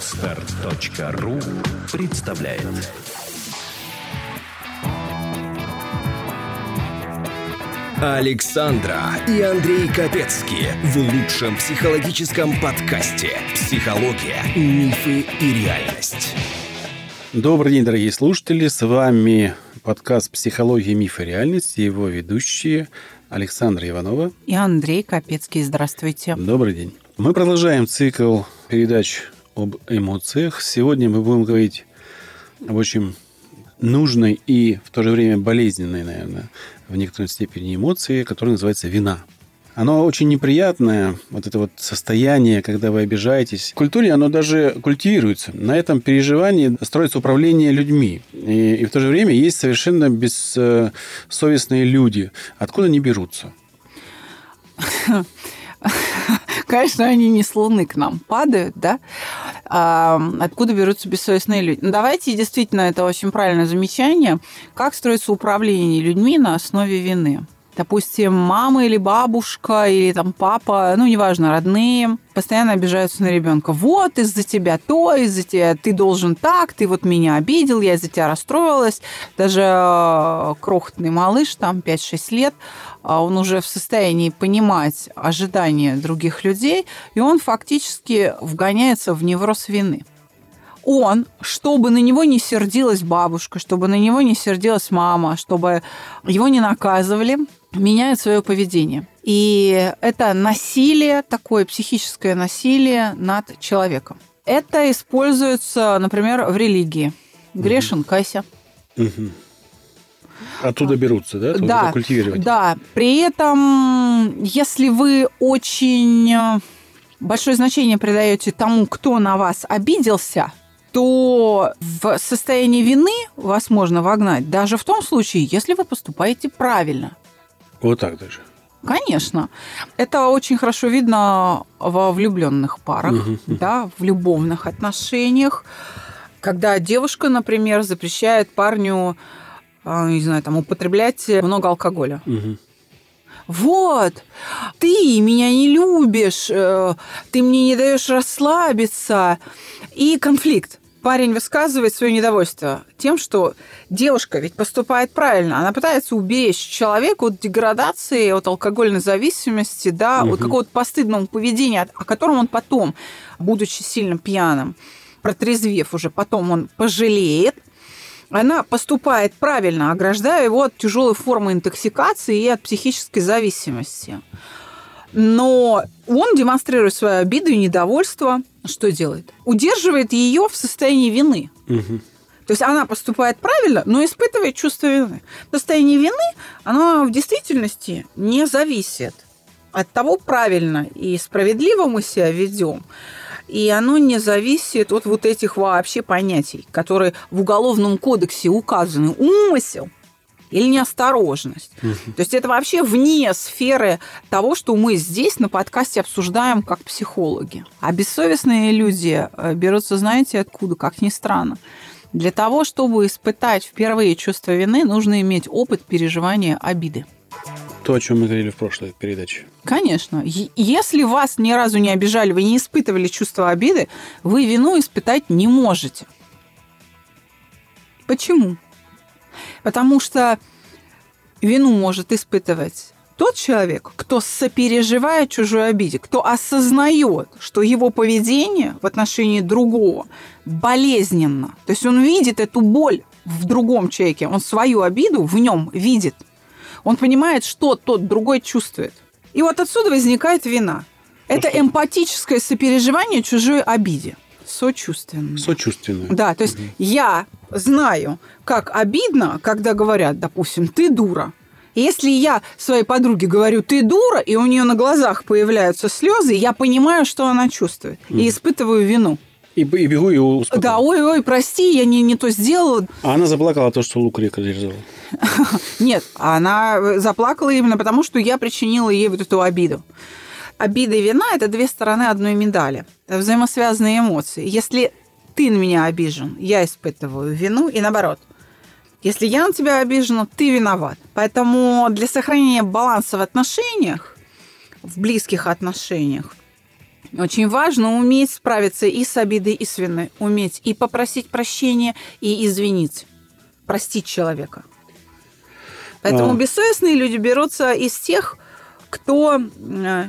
Отстар.ру представляет Александра и Андрей Капецки в лучшем психологическом подкасте «Психология, мифы и реальность». Добрый день, дорогие слушатели. С вами подкаст «Психология, мифы и реальность» и его ведущие Александра Иванова и Андрей Капецкий. Здравствуйте. Добрый день. Мы продолжаем цикл передач об эмоциях. Сегодня мы будем говорить об очень нужной и в то же время болезненной, наверное, в некоторой степени эмоции, которая называется вина. Оно очень неприятное, вот это вот состояние, когда вы обижаетесь. В культуре оно даже культивируется. На этом переживании строится управление людьми. И, и в то же время есть совершенно бессовестные люди. Откуда они берутся? Конечно, они не с Луны к нам падают, да? А, откуда берутся бессовестные люди? Ну, давайте, действительно, это очень правильное замечание. Как строится управление людьми на основе вины? Допустим, мама или бабушка, или там папа, ну, неважно, родные, постоянно обижаются на ребенка. Вот из-за тебя то, из-за тебя ты должен так, ты вот меня обидел, я из-за тебя расстроилась. Даже э, крохотный малыш, там 5-6 лет, а он уже в состоянии понимать ожидания других людей, и он фактически вгоняется в невроз вины он, чтобы на него не сердилась бабушка, чтобы на него не сердилась мама, чтобы его не наказывали, меняет свое поведение. И это насилие, такое психическое насилие над человеком. Это используется, например, в религии. Грешен, кайся. Угу. Оттуда берутся, да? Оттуда да, культивировать. Да. При этом, если вы очень большое значение придаете тому, кто на вас обиделся, то в состоянии вины вас можно вогнать даже в том случае, если вы поступаете правильно. Вот так даже. Конечно. Это очень хорошо видно во влюбленных парах, угу, да, в любовных отношениях. Когда девушка, например, запрещает парню, а, не знаю, там, употреблять много алкоголя. Угу. Вот, ты меня не любишь, э, ты мне не даешь расслабиться. И конфликт парень высказывает свое недовольство тем, что девушка ведь поступает правильно. Она пытается уберечь человека от деградации, от алкогольной зависимости, да, угу. от какого-то постыдного поведения, о котором он потом, будучи сильно пьяным, протрезвев уже, потом он пожалеет, она поступает правильно, ограждая его от тяжелой формы интоксикации и от психической зависимости. Но он демонстрирует свою обиду и недовольство. Что делает? Удерживает ее в состоянии вины. Угу. То есть она поступает правильно, но испытывает чувство вины. Состояние вины, оно в действительности не зависит от того, правильно и справедливо мы себя ведем. И оно не зависит от вот этих вообще понятий, которые в Уголовном кодексе указаны. Умысел – или неосторожность. Угу. То есть это вообще вне сферы того, что мы здесь на подкасте обсуждаем как психологи. А бессовестные люди э, берутся, знаете, откуда, как ни странно. Для того, чтобы испытать впервые чувство вины, нужно иметь опыт переживания обиды. То, о чем мы говорили в прошлой передаче. Конечно. Если вас ни разу не обижали, вы не испытывали чувство обиды, вы вину испытать не можете. Почему? Потому что вину может испытывать тот человек, кто сопереживает чужой обиде, кто осознает, что его поведение в отношении другого болезненно. То есть он видит эту боль в другом человеке, он свою обиду в нем видит. Он понимает, что тот другой чувствует. И вот отсюда возникает вина. Это эмпатическое сопереживание чужой обиде. Сочувственное. Сочувственное. Да, то есть угу. я знаю, как обидно, когда говорят, допустим, ты дура. И если я своей подруге говорю, ты дура, и у нее на глазах появляются слезы, я понимаю, что она чувствует. Угу. И испытываю вину. И, и бегу ее успокоить. Да, ой-ой, прости, я не, не то сделала. А она заплакала то, что лук реализовал. Нет, она заплакала именно потому, что я причинила ей вот эту обиду обида и вина – это две стороны одной медали. Это взаимосвязанные эмоции. Если ты на меня обижен, я испытываю вину, и наоборот. Если я на тебя обижена, ты виноват. Поэтому для сохранения баланса в отношениях, в близких отношениях, Очень важно уметь справиться и с обидой, и с виной. Уметь и попросить прощения, и извинить. Простить человека. Поэтому А. бессовестные люди берутся из тех, кто э,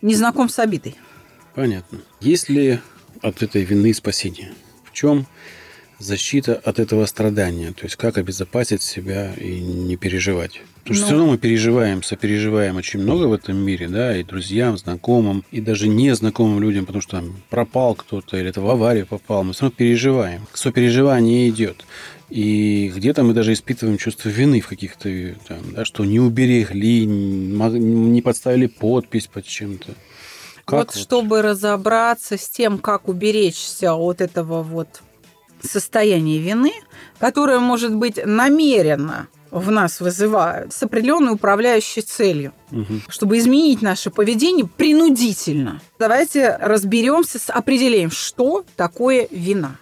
не знаком с обидой. Понятно. Есть ли от этой вины спасение? В чем защита от этого страдания? То есть как обезопасить себя и не переживать? Потому что Ну. все равно мы переживаем, сопереживаем очень много в этом мире, да, и друзьям, знакомым, и даже незнакомым людям, потому что там пропал кто-то или это в аварию попал, мы все равно переживаем. Сопереживание идет. И где-то мы даже испытываем чувство вины в каких-то, там, да, что не уберегли, не подставили подпись под чем-то. Вот, чтобы разобраться с тем, как уберечься от этого вот состояния вины, которое может быть намеренно в нас вызывает с определенной управляющей целью, Мгм. чтобы изменить наше поведение принудительно. Давайте разберемся с определением, что такое вина.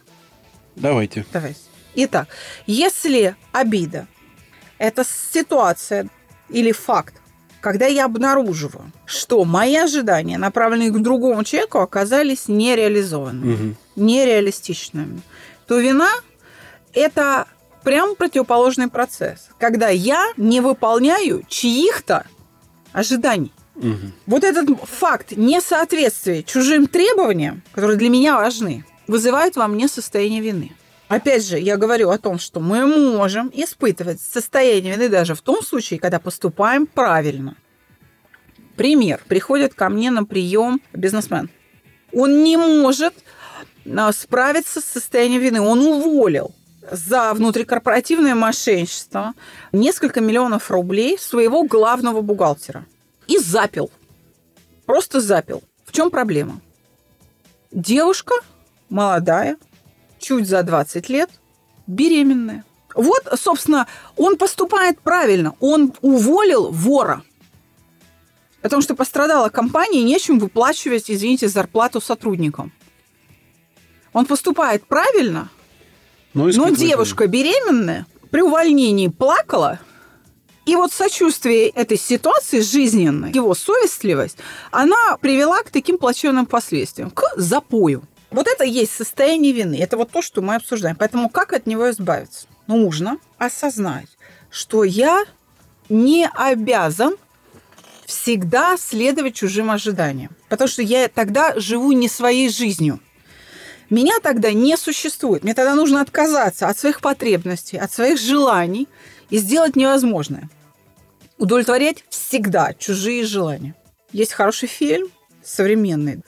Давайте. Давайте. Итак, если обида – это ситуация или факт, когда я обнаруживаю, что мои ожидания, направленные к другому человеку, оказались нереализованными, Мгм. нереалистичными, то вина – это прям противоположный процесс, когда я не выполняю чьих-то ожиданий. Мгм. Вот этот факт несоответствия чужим требованиям, которые для меня важны, вызывает во мне состояние вины. Опять же, я говорю о том, что мы можем испытывать состояние вины даже в том случае, когда поступаем правильно. Пример. Приходит ко мне на прием бизнесмен. Он не может а, справиться с состоянием вины. Он уволил за внутрикорпоративное мошенничество несколько миллионов рублей своего главного бухгалтера. И запил. Просто запил. В чем проблема? Девушка молодая, чуть за 20 лет, беременная. Вот, собственно, он поступает правильно. Он уволил вора. Потому что пострадала компания, и нечем выплачивать, извините, зарплату сотрудникам. Он поступает правильно, Но, но девушка беременная при увольнении плакала, и вот сочувствие этой ситуации жизненной, его совестливость, она привела к таким плачевным последствиям, к запою. Вот это и есть состояние вины. Это вот то, что мы обсуждаем. Поэтому как от него избавиться? Нужно осознать, что я не обязан всегда следовать чужим ожиданиям. Потому что я тогда живу не своей жизнью. Меня тогда не существует. Мне тогда нужно отказаться от своих потребностей, от своих желаний и сделать невозможное. Удовлетворять всегда чужие желания. Есть хороший фильм, современный,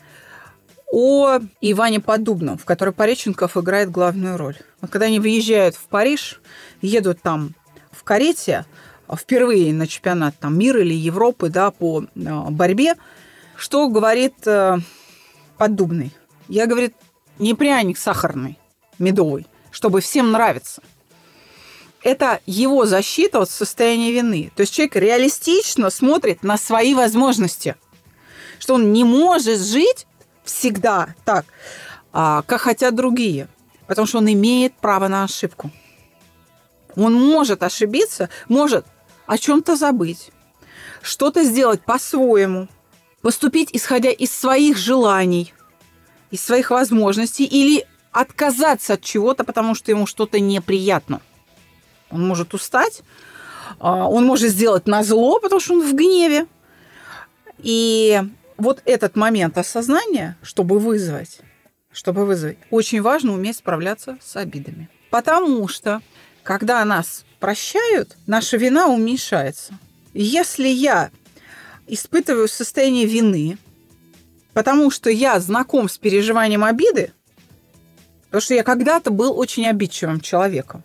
о Иване Подубном, в котором Пореченков играет главную роль. Вот когда они выезжают в Париж, едут там в карете, впервые на чемпионат там, мира или Европы да, по э, борьбе, что говорит э, Поддубный? Я, говорит, не пряник сахарный, медовый, чтобы всем нравиться. Это его защита от состояния вины. То есть человек реалистично смотрит на свои возможности, что он не может жить всегда так, а, как хотят другие, потому что он имеет право на ошибку. Он может ошибиться, может о чем-то забыть, что-то сделать по-своему, поступить исходя из своих желаний, из своих возможностей или отказаться от чего-то, потому что ему что-то неприятно. Он может устать, а, он может сделать на зло, потому что он в гневе. И вот этот момент осознания, чтобы вызвать, чтобы вызвать, очень важно уметь справляться с обидами. Потому что, когда нас прощают, наша вина уменьшается. Если я испытываю состояние вины, потому что я знаком с переживанием обиды, потому что я когда-то был очень обидчивым человеком,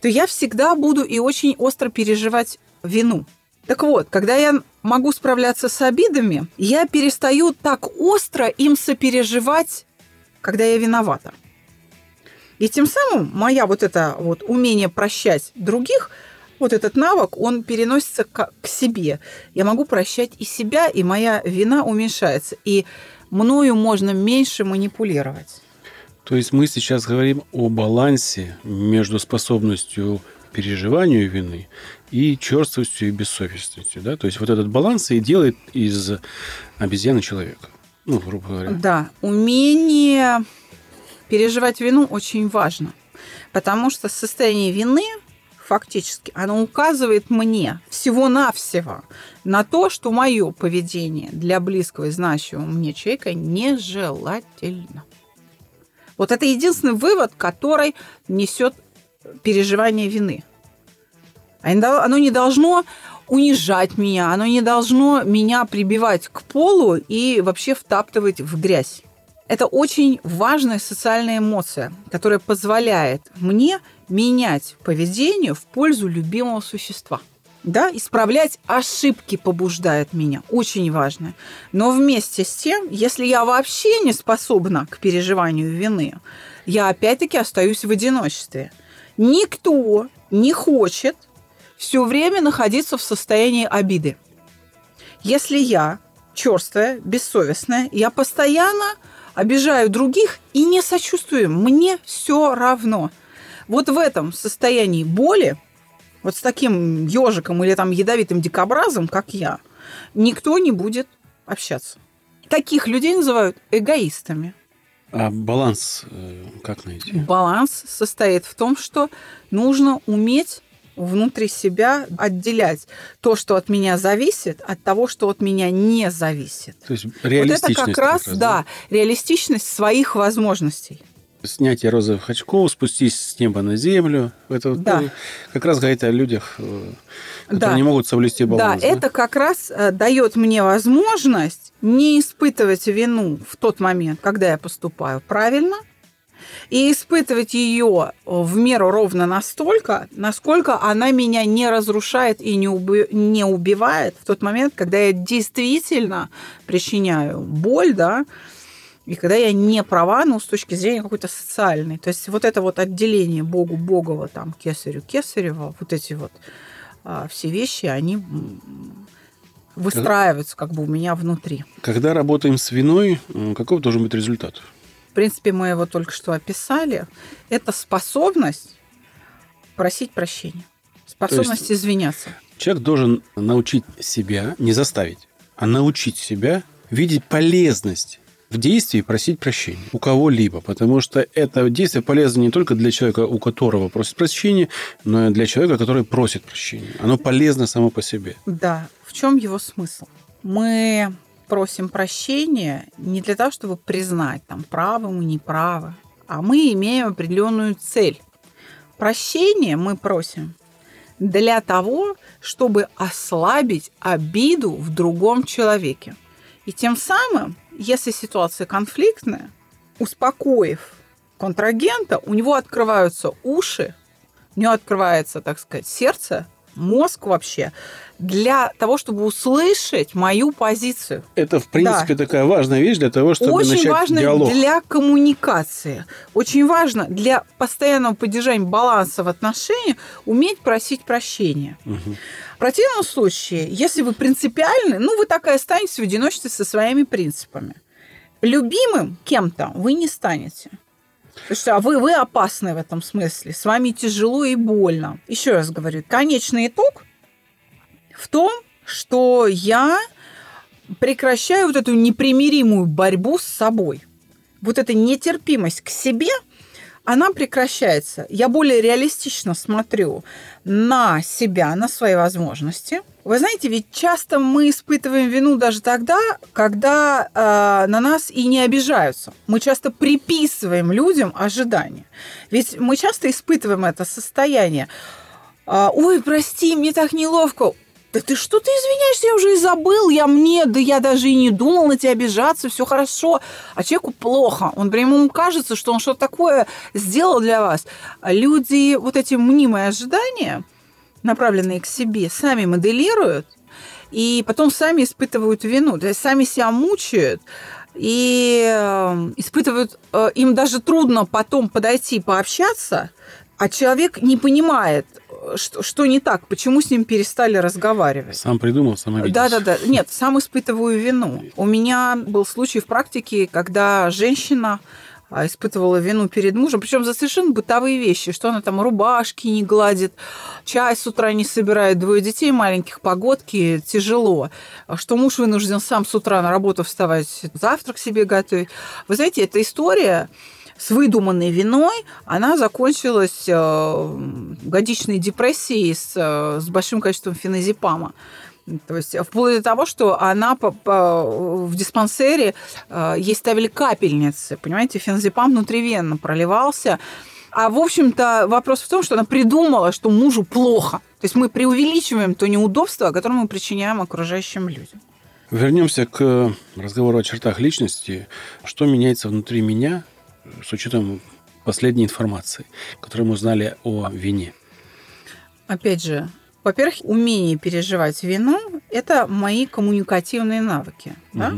то я всегда буду и очень остро переживать вину. Так вот, когда я могу справляться с обидами, я перестаю так остро им сопереживать, когда я виновата. И тем самым моя вот это вот умение прощать других, вот этот навык, он переносится к, себе. Я могу прощать и себя, и моя вина уменьшается. И мною можно меньше манипулировать. То есть мы сейчас говорим о балансе между способностью переживанию вины и черствостью и бессовестностью. Да? То есть вот этот баланс и делает из обезьяны человека. Ну, грубо говоря. Да, умение переживать вину очень важно, потому что состояние вины фактически, оно указывает мне всего-навсего на то, что мое поведение для близкого и значимого мне человека нежелательно. Вот это единственный вывод, который несет переживание вины. Оно не должно унижать меня, оно не должно меня прибивать к полу и вообще втаптывать в грязь. Это очень важная социальная эмоция, которая позволяет мне менять поведение в пользу любимого существа. Да, исправлять ошибки побуждает меня. Очень важно. Но вместе с тем, если я вообще не способна к переживанию вины, я опять-таки остаюсь в одиночестве. Никто не хочет все время находиться в состоянии обиды. Если я черствая, бессовестная, я постоянно обижаю других и не сочувствую. Мне все равно. Вот в этом состоянии боли, вот с таким ежиком или там ядовитым дикобразом, как я, никто не будет общаться. Таких людей называют эгоистами. А баланс э, как найти? Баланс состоит в том, что нужно уметь внутри себя отделять то, что от меня зависит, от того, что от меня не зависит. То есть реалистичность. Вот это как раз, как раз да, да, реалистичность своих возможностей. Снятие розовых очков, спустись с неба на землю. Это да. ну, как раз говорит о людях, э, которые да. не могут соблюсти баланс. Да, да, это как раз э, дает мне возможность не испытывать вину в тот момент, когда я поступаю правильно, и испытывать ее в меру ровно настолько, насколько она меня не разрушает и не, уби не убивает в тот момент, когда я действительно причиняю боль, да, и когда я не права, ну, с точки зрения какой-то социальной. То есть вот это вот отделение Богу Богова, там, Кесарю Кесарева, вот эти вот а, все вещи, они выстраиваются как бы у меня внутри. Когда работаем с виной, каков должен быть результат? принципе, мы его только что описали, это способность просить прощения, способность извиняться. Человек должен научить себя, не заставить, а научить себя видеть полезность в действии просить прощения у кого-либо, потому что это действие полезно не только для человека, у которого просит прощения, но и для человека, который просит прощения. Оно полезно само по себе. Да. В чем его смысл? Мы просим прощения не для того, чтобы признать, там, правы мы, не правы, а мы имеем определенную цель. Прощение мы просим для того, чтобы ослабить обиду в другом человеке. И тем самым, если ситуация конфликтная, успокоив контрагента, у него открываются уши, у него открывается, так сказать, сердце, мозг вообще для того, чтобы услышать мою позицию. Это, в принципе, да. такая важная вещь для того, чтобы Очень начать важно диалог. для коммуникации. Очень важно для постоянного поддержания баланса в отношениях уметь просить прощения. Угу. В противном случае, если вы принципиальны, ну, вы так и останетесь в одиночестве со своими принципами. Любимым кем-то вы не станете. Есть, а вы, вы опасны в этом смысле. С вами тяжело и больно. Еще раз говорю, конечный итог в том, что я прекращаю вот эту непримиримую борьбу с собой. Вот эта нетерпимость к себе, она прекращается. Я более реалистично смотрю на себя, на свои возможности. Вы знаете, ведь часто мы испытываем вину даже тогда, когда э, на нас и не обижаются. Мы часто приписываем людям ожидания. Ведь мы часто испытываем это состояние. Э, Ой, прости, мне так неловко. Да ты что ты извиняешься, я уже и забыл, я мне, да я даже и не думал на тебя обижаться, все хорошо. А человеку плохо, он прямо ему кажется, что он что-то такое сделал для вас. А люди вот эти мнимые ожидания, направленные к себе, сами моделируют, и потом сами испытывают вину, то есть сами себя мучают, и э, испытывают, э, им даже трудно потом подойти пообщаться, а человек не понимает, что, что не так, почему с ним перестали разговаривать. Сам придумал, сам обиделся. Да, да, да. Нет, сам испытываю вину. У меня был случай в практике, когда женщина а испытывала вину перед мужем, причем за совершенно бытовые вещи, что она там рубашки не гладит, чай с утра не собирает, двое детей маленьких, погодки, тяжело, что муж вынужден сам с утра на работу вставать, завтрак себе готовить. Вы знаете, эта история с выдуманной виной, она закончилась э, годичной депрессией с, э, с большим количеством феназепама. То есть вплоть до того, что она по, по, в диспансере, э, ей ставили капельницы, понимаете, феназепам внутривенно проливался. А, в общем-то, вопрос в том, что она придумала, что мужу плохо. То есть мы преувеличиваем то неудобство, которое мы причиняем окружающим людям. Вернемся к разговору о чертах личности. Что меняется внутри меня с учетом последней информации, которую мы узнали о вине? Опять же, во-первых, умение переживать вину – это мои коммуникативные навыки. Угу. Да?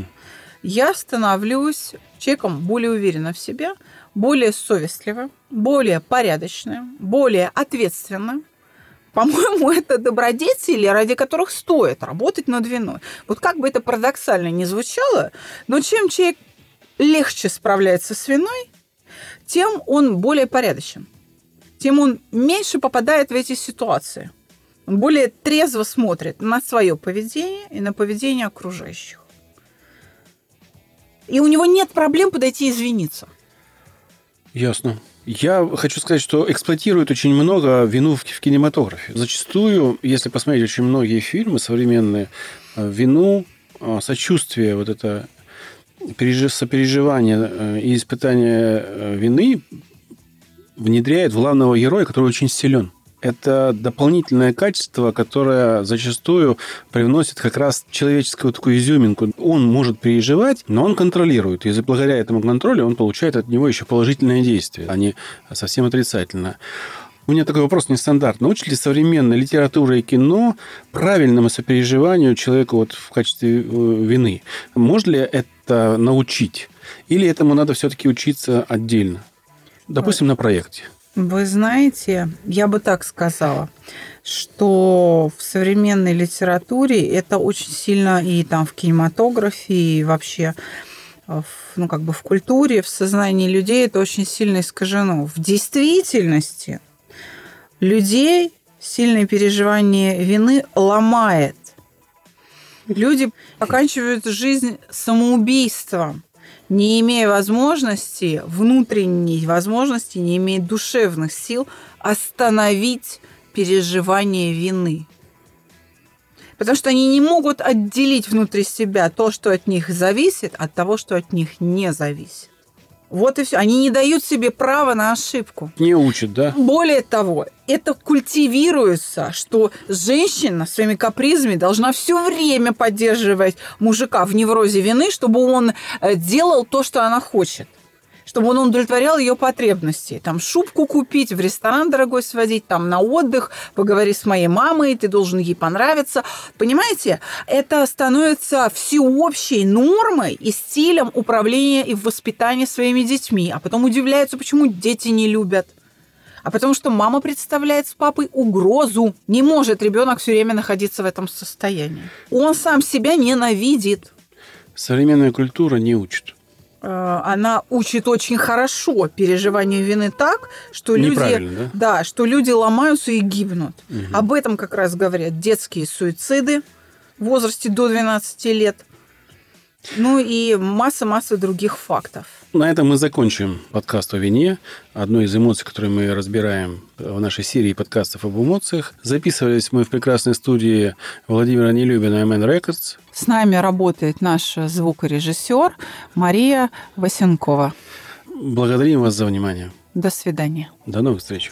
Я становлюсь человеком более уверенным в себе, более совестливым, более порядочным, более ответственным. По-моему, это добродетели, ради которых стоит работать над виной. Вот как бы это парадоксально ни звучало, но чем человек легче справляется с виной, тем он более порядочен, тем он меньше попадает в эти ситуации – более трезво смотрит на свое поведение и на поведение окружающих. И у него нет проблем подойти и извиниться. Ясно. Я хочу сказать, что эксплуатируют очень много вину в кинематографе. Зачастую, если посмотреть очень многие фильмы современные, э, вину, э, сочувствие, вот это сопереживание э, и испытание вины внедряет в главного героя, который очень силен это дополнительное качество, которое зачастую привносит как раз человеческую такую изюминку. Он может переживать, но он контролирует. И благодаря этому контролю он получает от него еще положительное действие, а не совсем отрицательное. У меня такой вопрос нестандартный. Научит ли современная литература и кино правильному сопереживанию человеку вот в качестве э, вины? Можно ли это научить? Или этому надо все-таки учиться отдельно? Допустим, на проекте. Вы знаете, я бы так сказала, что в современной литературе это очень сильно и там в кинематографе, и вообще в, ну, как бы в культуре, в сознании людей это очень сильно искажено. В действительности людей сильное переживание вины ломает. Люди оканчивают жизнь самоубийством не имея возможности, внутренней возможности, не имея душевных сил остановить переживание вины. Потому что они не могут отделить внутри себя то, что от них зависит, от того, что от них не зависит. Вот и все. Они не дают себе права на ошибку. Не учат, да? Более того, это культивируется, что женщина своими капризами должна все время поддерживать мужика в неврозе вины, чтобы он э, делал то, что она хочет чтобы он удовлетворял ее потребности. Там шубку купить, в ресторан дорогой сводить, там на отдых, поговори с моей мамой, ты должен ей понравиться. Понимаете, это становится всеобщей нормой и стилем управления и воспитания своими детьми. А потом удивляются, почему дети не любят а потому что мама представляет с папой угрозу. Не может ребенок все время находиться в этом состоянии. Он сам себя ненавидит. Современная культура не учит. Э, она учит очень хорошо переживанию вины так, что люди, да? Да, что люди ломаются и гибнут. Угу. Об этом как раз говорят детские суициды в возрасте до 12 лет. Ну и масса-масса других фактов. На этом мы закончим подкаст о вине. Одной из эмоций, которые мы разбираем в нашей серии подкастов об эмоциях. Записывались мы в прекрасной студии Владимира Нелюбина MN Records. С нами работает наш звукорежиссер Мария Васенкова. Благодарим вас за внимание. До свидания. До новых встреч.